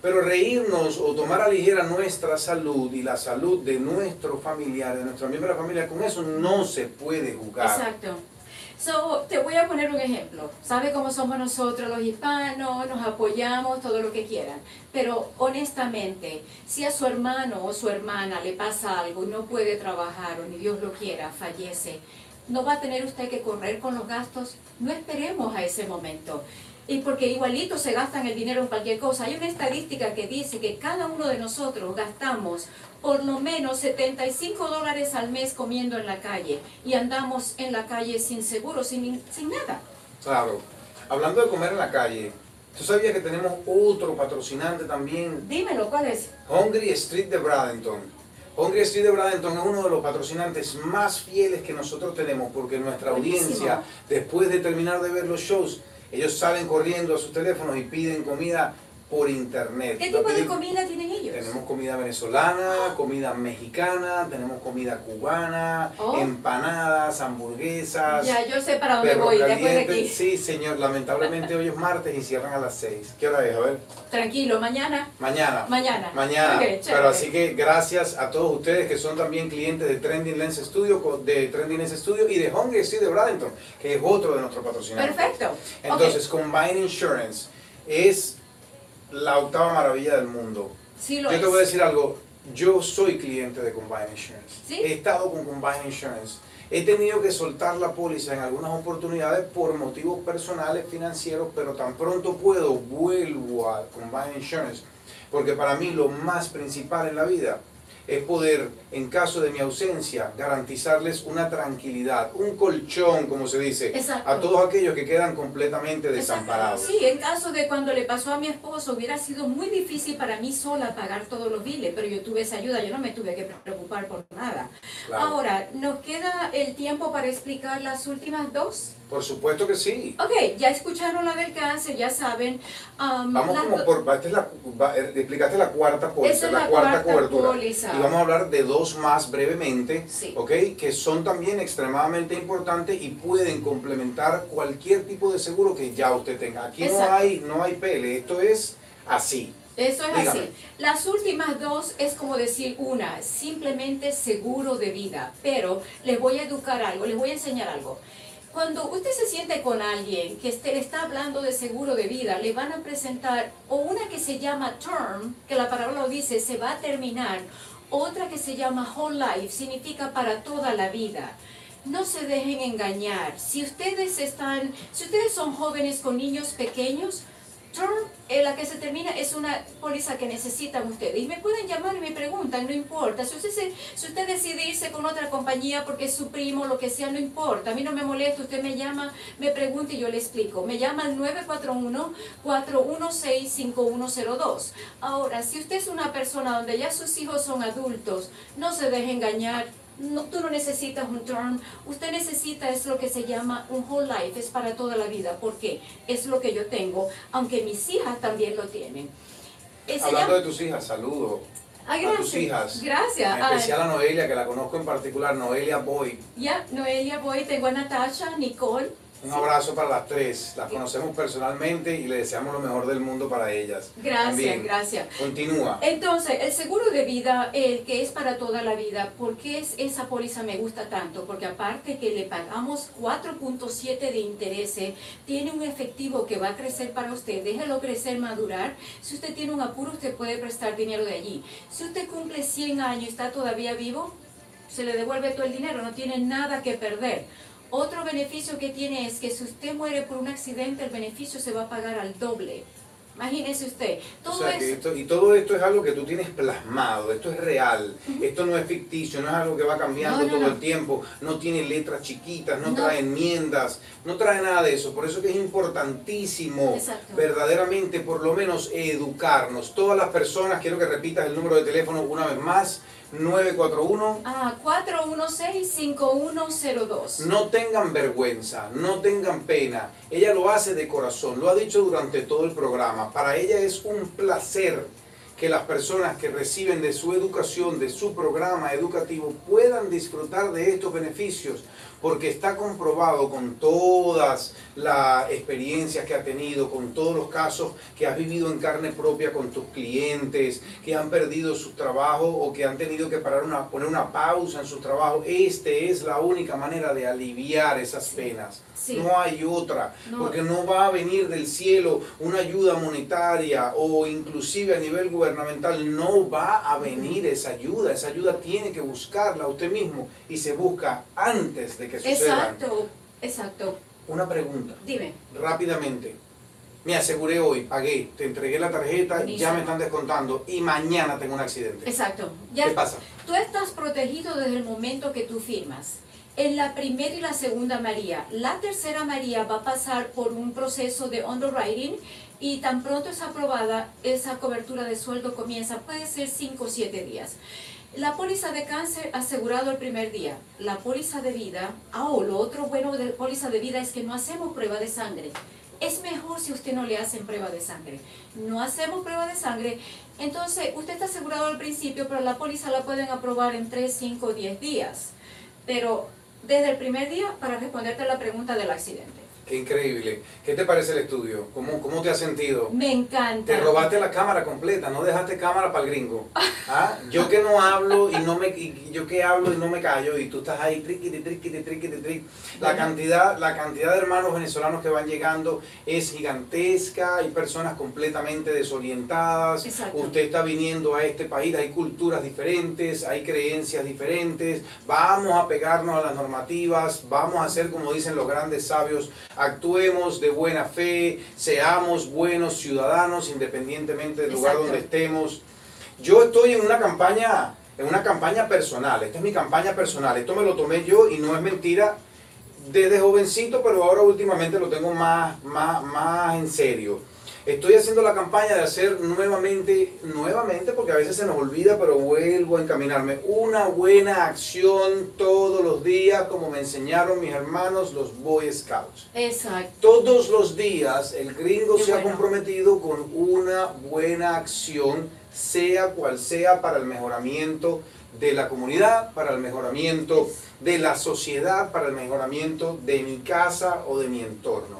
Pero reírnos o tomar a ligera nuestra salud y la salud de nuestros familiares, de nuestros miembros de la familia, con eso no se puede jugar. Exacto. So, te voy a poner un ejemplo. ¿Sabe cómo somos nosotros los hispanos? Nos apoyamos, todo lo que quieran. Pero honestamente, si a su hermano o su hermana le pasa algo y no puede trabajar o ni Dios lo quiera, fallece, no va a tener usted que correr con los gastos. No esperemos a ese momento. Y porque igualito se gastan el dinero en cualquier cosa. Hay una estadística que dice que cada uno de nosotros gastamos por lo menos 75 dólares al mes comiendo en la calle y andamos en la calle sin seguro, sin, sin nada. Claro. Hablando de comer en la calle, ¿tú sabías que tenemos otro patrocinante también? Dímelo, ¿cuál es? Hungry Street de Bradenton. Hungry Street de Bradenton es uno de los patrocinantes más fieles que nosotros tenemos porque nuestra Buenísimo. audiencia, después de terminar de ver los shows, ellos salen corriendo a sus teléfonos y piden comida por internet. ¿Qué tipo de comida tienen ellos? Tenemos comida venezolana, comida mexicana, tenemos comida cubana, Oh. empanadas, hamburguesas. Ya, yo sé para dónde voy después de caliente. aquí. Sí, señor, lamentablemente hoy es martes y cierran a las 6. ¿Qué hora es? A ver. Tranquilo, mañana. Mañana. Mañana. Mañana. Pero así que gracias a todos ustedes que son también clientes de Trending Lens Studio, de Trending Lens Studio y de Hungry Street de Bradenton, que es otro de nuestros patrocinadores. Perfecto. Entonces, Combine Insurance es la octava maravilla del mundo. Sí lo Yo es. te voy a decir algo. Yo soy cliente de Combine Insurance. ¿Sí? He estado con Combine Insurance. He tenido que soltar la póliza en algunas oportunidades por motivos personales, financieros, pero tan pronto puedo, vuelvo a Combine Insurance. Porque para mí lo más principal en la vida es poder, en caso de mi ausencia, garantizarles una tranquilidad, un colchón, como se dice, Exacto. a todos aquellos que quedan completamente Exacto. desamparados. Sí, en caso de cuando le pasó a mi esposo, hubiera sido muy difícil para mí sola pagar todos los biles, pero yo tuve esa ayuda, yo no me tuve que preocupar por nada. Claro. Ahora, ¿nos queda el tiempo para explicar las últimas dos? Por supuesto que sí. Ok, ya escucharon la del cáncer, ya saben. um, Vamos las como por, esta es la, va- eh, explicaste la cuarta póliza, es la, la cuarta cuarta cobertura. póliza. Y vamos a hablar de dos más brevemente, Sí. ¿ok? Que son también extremadamente importantes y pueden complementar cualquier tipo de seguro que ya usted tenga. Aquí no Exacto. hay, no hay pele, esto es así. Eso es Dígame. así. Las últimas dos es como decir una, simplemente seguro de vida. Pero les voy a educar algo, les voy a enseñar algo. Cuando usted se siente con alguien que le está hablando de seguro de vida, le van a presentar o una que se llama term, que la palabra dice, se va a terminar, otra que se llama whole life, significa para toda la vida. No se dejen engañar. Si ustedes están, si ustedes son jóvenes con niños pequeños, term, eh, la que se termina es una póliza que necesitan ustedes. Y me pueden llamar y me preguntan, no importa. Si usted, se- si usted decide irse con otra compañía porque es su primo, lo que sea, no importa. A mí no me molesta, usted me llama, me pregunta y yo le explico. Me llama al 941-416-5102. Ahora, si usted es una persona donde ya sus hijos son adultos, no se deje engañar. No, tú no necesitas un term, usted necesita es lo que se llama un whole life, es para toda la vida. ¿Por qué? Es lo que yo tengo, aunque mis hijas también lo tienen. Eh, Hablando llama- de tus hijas, saludo Ah, a tus gracias. hijas. Gracias. En Ah, especial a Noelia, que la conozco en particular, Noelia Boy. ya, Noelia, voy, tengo a Natasha, Nicole. Un abrazo para las tres. Las conocemos personalmente y le deseamos lo mejor del mundo para ellas. Gracias, También. gracias. Continúa. Entonces, el seguro de vida, el que es para toda la vida, ¿por qué es, esa póliza me gusta tanto? Porque aparte que le pagamos 4.7 de interés, tiene un efectivo que va a crecer para usted, déjelo crecer, madurar. Si usted tiene un apuro, usted puede prestar dinero de allí. Si usted cumple 100 años y está todavía vivo, se le devuelve todo el dinero, no tiene nada que perder. Otro beneficio que tiene es que si usted muere por un accidente, el beneficio se va a pagar al doble. Imagínese usted, O todo sea, que eso... esto- y todo esto es algo que tú tienes plasmado, esto es real, esto no es ficticio, no es algo que va cambiando No, no, todo no. el tiempo, no tiene letras chiquitas, no, No. trae enmiendas, no trae nada de eso. Por eso que es importantísimo Exacto. verdaderamente por lo menos educarnos. Todas las personas, quiero que repitas el número de teléfono una vez más, 941. Ah, 416-5102. No tengan vergüenza, no tengan pena. Ella lo hace de corazón, lo ha dicho durante todo el programa. Para ella es un placer que las personas que reciben de su educación, de su programa educativo, puedan disfrutar de estos beneficios porque está comprobado con todas las experiencias que ha tenido, con todos los casos que has vivido en carne propia con tus clientes, que han perdido su trabajo o que han tenido que parar una, poner una pausa en su trabajo. Este es la única manera de aliviar esas penas. Sí. No hay otra, No. porque no va a venir del cielo una ayuda monetaria o inclusive a nivel gubernamental, no va a venir esa ayuda. Esa ayuda tiene que buscarla usted mismo y se busca antes de que. Exacto, exacto. Una pregunta, Dime. rápidamente. Me aseguré hoy, pagué, te entregué la tarjeta, ya Buenísimo. me están descontando y mañana tengo un accidente. Exacto. ¿Qué Ya pasa? Tú estás protegido desde el momento que tú firmas. En la primera y la segunda María. La tercera María va a pasar por un proceso de underwriting y tan pronto es aprobada, esa cobertura de sueldo comienza, puede ser 5 o 7 días. La póliza de cáncer asegurado el primer día. La póliza de vida, ah, oh, lo otro bueno de póliza de vida es que no hacemos prueba de sangre. Es mejor si usted no le hacen prueba de sangre. No hacemos prueba de sangre. Entonces, usted está asegurado al principio, pero la póliza la pueden aprobar en 3, 5 o 10 días. Pero desde el primer día, para responderte a la pregunta del accidente. Qué increíble. ¿Qué te parece el estudio? ¿Cómo, cómo te has sentido? Me encanta. Te robaste la cámara completa, no dejaste cámara para el gringo. ¿Ah? Yo que no hablo y no me y yo que hablo y no me callo y tú estás ahí triqui triqui triqui triqui. La cantidad la cantidad de hermanos venezolanos que van llegando es gigantesca, hay personas completamente desorientadas. Exacto. Usted está viniendo a este país, hay culturas diferentes, hay creencias diferentes. Vamos a pegarnos a las normativas, vamos a hacer como dicen los grandes sabios, actuemos de buena fe, seamos buenos ciudadanos independientemente del lugar Exacto. donde estemos. Yo estoy en una campaña, en una campaña personal, esta es mi campaña personal, esto me lo tomé yo y no es mentira desde jovencito, pero ahora últimamente lo tengo más, más, más en serio. Estoy haciendo la campaña de hacer nuevamente, nuevamente, porque a veces se nos olvida, pero vuelvo a encaminarme, una buena acción todos los días, como me enseñaron mis hermanos, los Boy Scouts. Exacto. Todos los días el gringo Qué se ha comprometido con una buena acción, sea cual sea, para el mejoramiento de la comunidad, para el mejoramiento de la sociedad, para el mejoramiento de mi casa o de mi entorno.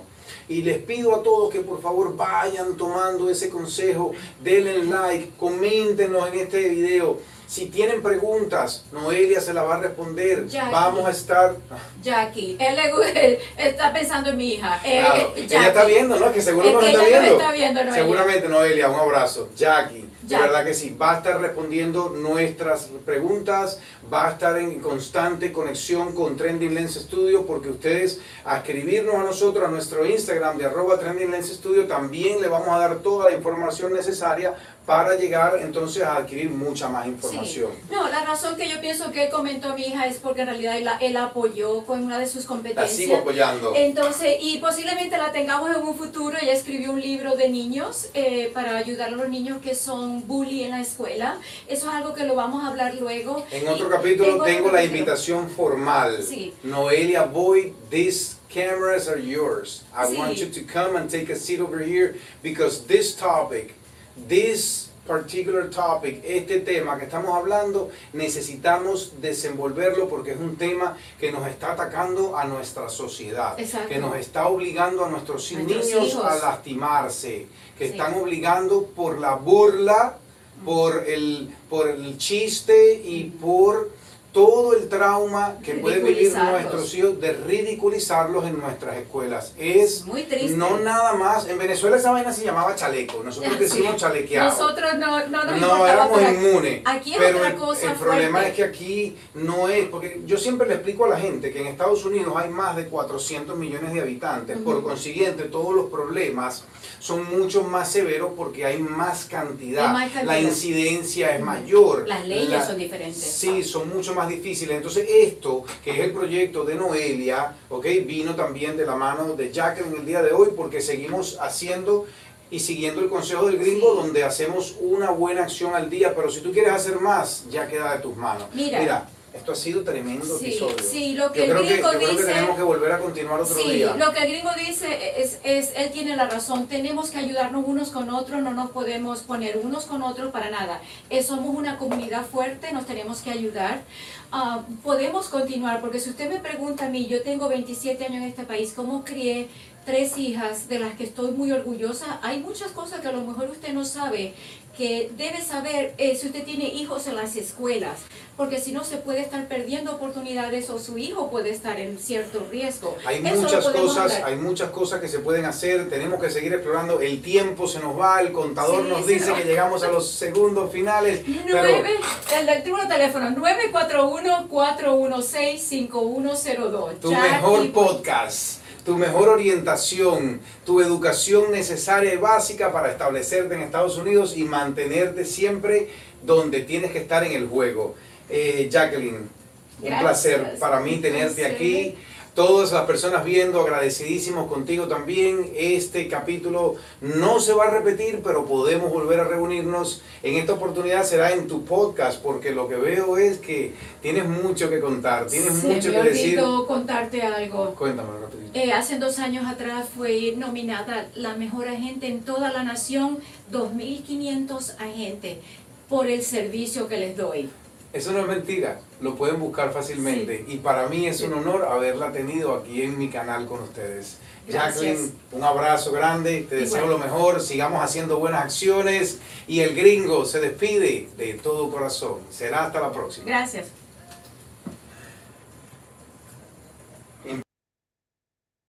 Y les pido a todos que por favor vayan tomando ese consejo, denle like, coméntenos en este video. Si tienen preguntas, Noelia se la va a responder. Vamos a estar... Jackie, él le está pensando en mi hija. Eh, Claro, eh, ella está viendo, ¿no? Que seguro Es nos que está viendo. está viendo, Noelia. Seguramente, Noelia, un abrazo. Jackie, de Jackie. verdad que sí. Va a estar respondiendo nuestras preguntas, va a estar en constante conexión con Trending Lens Studio, porque ustedes a escribirnos a nosotros, a nuestro Instagram de arroba Trending Lens Studio, también le vamos a dar toda la información necesaria para llegar entonces a adquirir mucha más información. Sí. No, la razón que yo pienso que comentó mi hija es porque en realidad él, la- él la apoyó con una de sus La competencias. sigo apoyando. Entonces, y posiblemente la tengamos en un futuro. Ella escribió un libro de niños eh, para ayudar a los niños que son bully en la escuela. Eso es algo que lo vamos a hablar luego. En otro Y capítulo otro tengo la invitación formal. Sí. Noelia Boyd, these cameras are yours. I Sí. want you to come and take a seat over here because this topic, this particular topic, este tema que estamos hablando, necesitamos desenvolverlo porque es un tema que nos está atacando a nuestra sociedad, Exacto. que nos está obligando a nuestros, niños hijos. a lastimarse, que Sí. están obligando por la burla, por el, por el chiste y por todo el trauma que pueden vivir nuestros hijos de ridiculizarlos en nuestras escuelas. Es Muy triste. no nada más. En Venezuela esa vaina se llamaba chaleco. Nosotros decimos chalequeado. Nosotros no, no nos No, éramos inmunes. Aquí es pero otra el, cosa el problema fuerte. es que aquí no es, porque yo siempre le explico a la gente que en Estados Unidos hay más de 400 millones de habitantes, por Ujú. consiguiente todos los problemas son mucho más severos porque hay más cantidad, Hay más cantidad. la incidencia es mayor. Las leyes La- son diferentes. Sí, son mucho más difíciles. Entonces esto, que es el proyecto de Noelia, ¿ok? vino también de la mano de Jacqueline el día de hoy porque seguimos haciendo y siguiendo el consejo del gringo donde hacemos una buena acción al día, pero si tú quieres hacer más, ya queda de tus manos. Mira. Esto ha sido tremendo Sí, episodio. sí, lo que yo el creo que, gringo yo creo que dice- tenemos que volver a continuar otro Sí, día. lo que el gringo dice es, es, él tiene la razón, tenemos que ayudarnos unos con otros, no nos podemos poner unos con otros para nada. Eh, somos una comunidad fuerte, nos tenemos que ayudar. ah, podemos continuar, porque si usted me pregunta a mí, yo tengo 27 años en este país, ¿cómo crié tres hijas de las que estoy muy orgullosa? Hay muchas cosas que a lo mejor usted no sabe, que debe saber eh, si usted tiene hijos en las escuelas, porque si no se puede estar perdiendo oportunidades o su hijo puede estar en cierto riesgo. Hay Eso muchas cosas, hablar. hay muchas cosas que se pueden hacer, tenemos que seguir explorando, el tiempo se nos va, el contador Sí, nos dice que llegamos a los segundos finales, pero Nueve, el, el número de teléfono 941-416-5102. tu mejor podcast, tu mejor orientación, tu educación necesaria y básica para establecerte en Estados Unidos y mantenerte siempre donde tienes que estar en el juego. Eh, Jacqueline, un Gracias. placer para mí tenerte aquí. Todas las personas viendo, agradecidísimos contigo también. Este capítulo no se va a repetir, pero podemos volver a reunirnos. En esta oportunidad será en tu podcast, porque lo que veo es que tienes mucho que contar, tienes Se mucho me que decir. contarte algo. Cuéntamelo rapidito. Eh, hace dos años atrás fue nominada la mejor agente en toda la nación, 2.500 agentes, por el servicio que les doy. Eso no es mentira, lo pueden buscar fácilmente. Y para mí es un honor haberla tenido aquí en mi canal con ustedes. Gracias. Jacqueline, un abrazo grande, te deseo Igual. lo mejor, sigamos haciendo buenas acciones y el gringo se despide de todo corazón. Será hasta la próxima. Gracias.